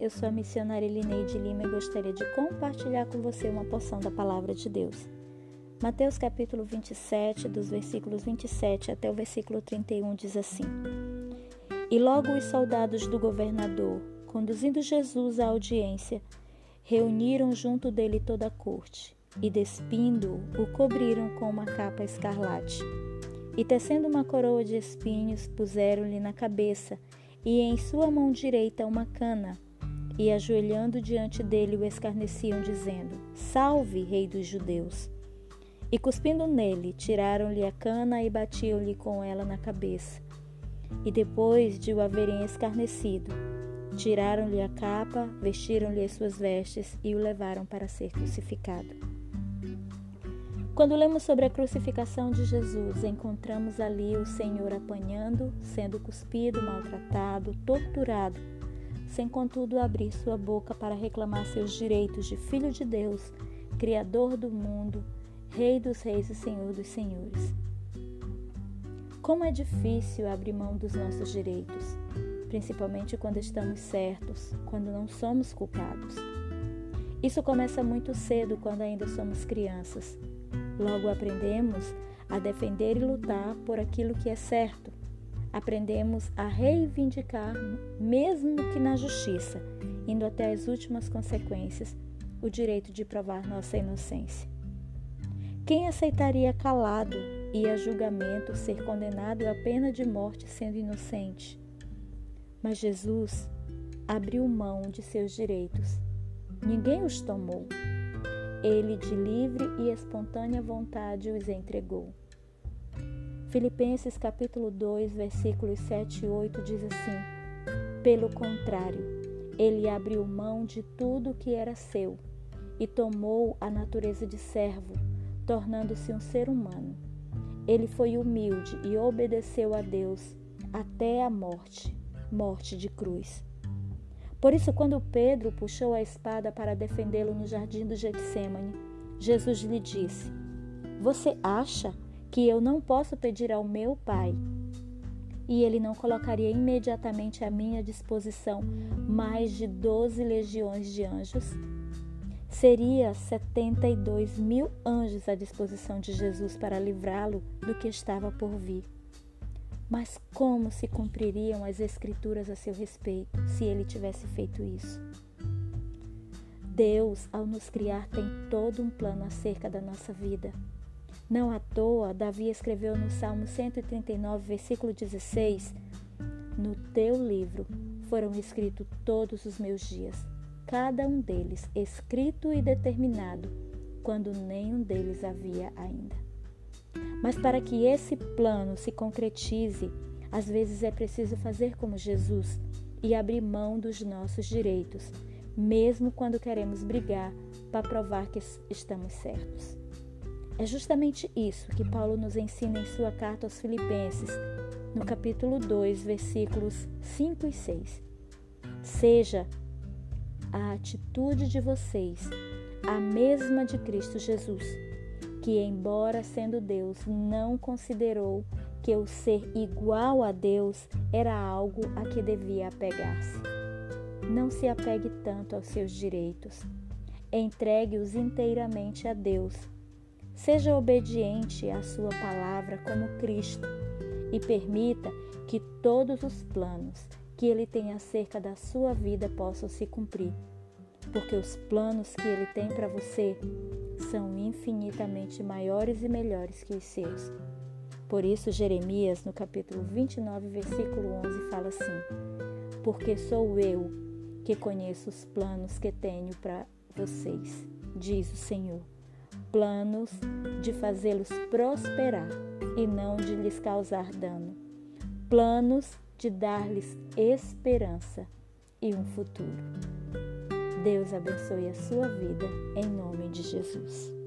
eu sou a missionária Elineide Lima e gostaria de compartilhar com você uma porção da palavra de Deus. Mateus capítulo 27, dos versículos 27 até o versículo 31 diz assim: E logo os soldados do governador, conduzindo Jesus à audiência, reuniram junto dele toda a corte e, despindo-o, o cobriram com uma capa escarlate. E tecendo uma coroa de espinhos, puseram-lhe na cabeça e em sua mão direita uma cana, e ajoelhando diante dele o escarneciam, dizendo: Salve, Rei dos Judeus! E cuspindo nele, tiraram-lhe a cana e batiam-lhe com ela na cabeça. E depois de o haverem escarnecido, tiraram-lhe a capa, vestiram-lhe as suas vestes e o levaram para ser crucificado. Quando lemos sobre a crucificação de Jesus, encontramos ali o Senhor apanhando, sendo cuspido, maltratado, torturado, sem contudo abrir sua boca para reclamar seus direitos de Filho de Deus, Criador do mundo, Rei dos Reis e Senhor dos Senhores. Como é difícil abrir mão dos nossos direitos, principalmente quando estamos certos, quando não somos culpados. Isso começa muito cedo, quando ainda somos crianças Logo aprendemos a defender e lutar por aquilo que é certo. Aprendemos a reivindicar, mesmo que na justiça, indo até as últimas consequências, o direito de provar nossa inocência. Quem aceitaria calado e a julgamento ser condenado à pena de morte sendo inocente? Mas Jesus abriu mão de seus direitos. Ninguém os tomou ele de livre e espontânea vontade os entregou. Filipenses capítulo 2, versículos 7 e 8 diz assim: Pelo contrário, ele abriu mão de tudo que era seu e tomou a natureza de servo, tornando-se um ser humano. Ele foi humilde e obedeceu a Deus até a morte morte de cruz. Por isso, quando Pedro puxou a espada para defendê-lo no jardim do Getsemane, Jesus lhe disse: Você acha que eu não posso pedir ao meu Pai e ele não colocaria imediatamente à minha disposição mais de doze legiões de anjos? Seria 72 mil anjos à disposição de Jesus para livrá-lo do que estava por vir. Mas como se cumpririam as Escrituras a seu respeito se ele tivesse feito isso? Deus, ao nos criar, tem todo um plano acerca da nossa vida. Não à toa, Davi escreveu no Salmo 139, versículo 16: No teu livro foram escritos todos os meus dias, cada um deles escrito e determinado, quando nenhum deles havia ainda. Mas para que esse plano se concretize, às vezes é preciso fazer como Jesus e abrir mão dos nossos direitos, mesmo quando queremos brigar para provar que estamos certos. É justamente isso que Paulo nos ensina em sua carta aos Filipenses, no capítulo 2, versículos 5 e 6. Seja a atitude de vocês a mesma de Cristo Jesus que, embora sendo Deus, não considerou que o ser igual a Deus era algo a que devia apegar-se. Não se apegue tanto aos seus direitos. Entregue-os inteiramente a Deus. Seja obediente à Sua palavra como Cristo e permita que todos os planos que Ele tem acerca da sua vida possam se cumprir porque os planos que Ele tem para você são infinitamente maiores e melhores que os seus. Por isso, Jeremias, no capítulo 29, versículo 11, fala assim: Porque sou eu que conheço os planos que tenho para vocês, diz o Senhor. Planos de fazê-los prosperar e não de lhes causar dano. Planos de dar-lhes esperança e um futuro. Deus abençoe a sua vida, em nome de Jesus.